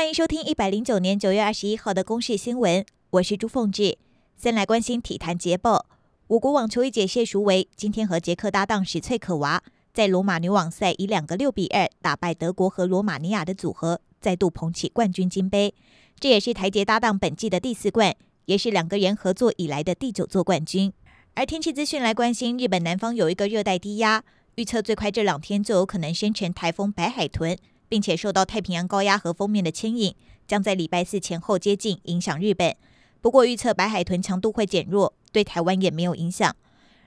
欢迎收听一百零九年九月二十一号的公视新闻，我是朱凤志。先来关心体坛捷报，我国网球一姐谢淑薇今天和捷克搭档史翠可娃在罗马女网赛以两个六比二打败德国和罗马尼亚的组合，再度捧起冠军金杯。这也是台捷搭档本季的第四冠，也是两个人合作以来的第九座冠军。而天气资讯来关心，日本南方有一个热带低压，预测最快这两天就有可能生成台风白海豚。并且受到太平洋高压和锋面的牵引，将在礼拜四前后接近，影响日本。不过预测白海豚强度会减弱，对台湾也没有影响。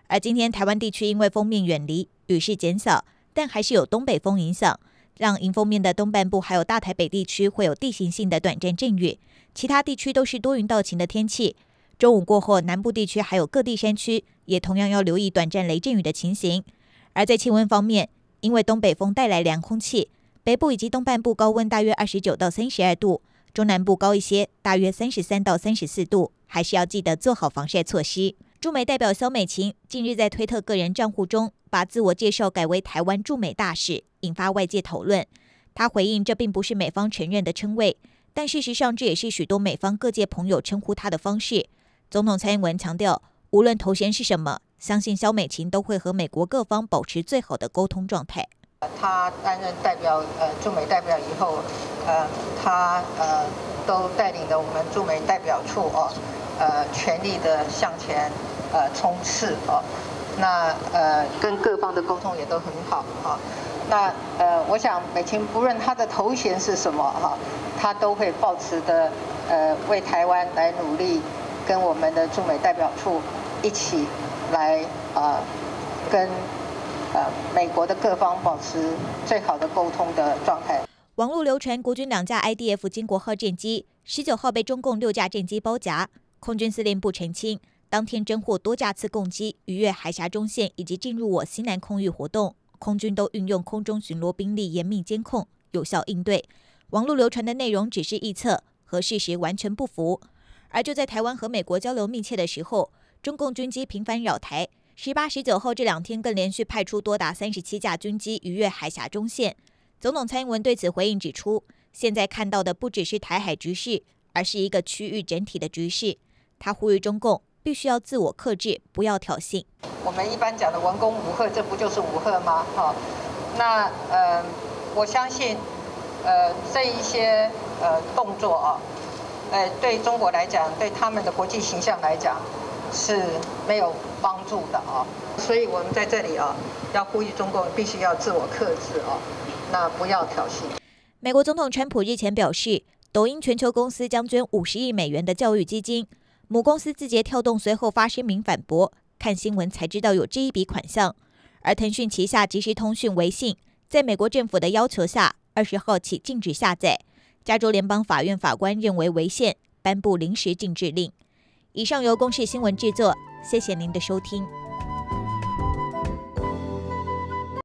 而今天台湾地区因为锋面远离，雨势减少，但还是有东北风影响，让迎风面的东半部还有大台北地区会有地形性的短暂阵雨，其他地区都是多云到晴的天气。中午过后，南部地区还有各地山区也同样要留意短暂雷阵雨的情形。而在气温方面，因为东北风带来凉空气。北部以及东半部高温大约二十九到三十二度，中南部高一些，大约三十三到三十四度，还是要记得做好防晒措施。驻美代表肖美琴近日在推特个人账户中把自我介绍改为台湾驻美大使，引发外界讨论。她回应这并不是美方承认的称谓，但事实上这也是许多美方各界朋友称呼她的方式。总统蔡英文强调，无论头衔是什么，相信肖美琴都会和美国各方保持最好的沟通状态。他担任代表，呃，驻美代表以后，呃，他呃都带领着我们驻美代表处哦，呃，全力的向前呃冲刺哦。那呃跟各方的沟通也都很好啊。那呃，我想美琴不论他的头衔是什么哈，他都会抱持的呃为台湾来努力，跟我们的驻美代表处一起来啊、呃、跟。呃，美国的各方保持最好的沟通的状态。网络流传国军两架 IDF 金国号战机，十九号被中共六架战机包夹。空军司令部澄清，当天侦获多架次攻击逾越海峡中线以及进入我西南空域活动，空军都运用空中巡逻兵力严密监控，有效应对。网络流传的内容只是臆测，和事实完全不符。而就在台湾和美国交流密切的时候，中共军机频繁扰台。十八、十九号这两天更连续派出多达三十七架军机逾越海峡中线。总统蔡英文对此回应指出，现在看到的不只是台海局势，而是一个区域整体的局势。他呼吁中共必须要自我克制，不要挑衅。我们一般讲的文攻武赫，这不就是武赫吗？哈，那呃，我相信呃这一些呃动作啊，呃对中国来讲，对他们的国际形象来讲。是没有帮助的啊，所以我们在这里啊，要呼吁中共必须要自我克制啊，那不要挑衅。美国总统川普日前表示，抖音全球公司将捐五十亿美元的教育基金，母公司字节跳动随后发声明反驳，看新闻才知道有这一笔款项。而腾讯旗下即时通讯微信，在美国政府的要求下，二十号起禁止下载。加州联邦法院法官认为违宪，颁布临时禁制令。以上由公视新闻制作，谢谢您的收听。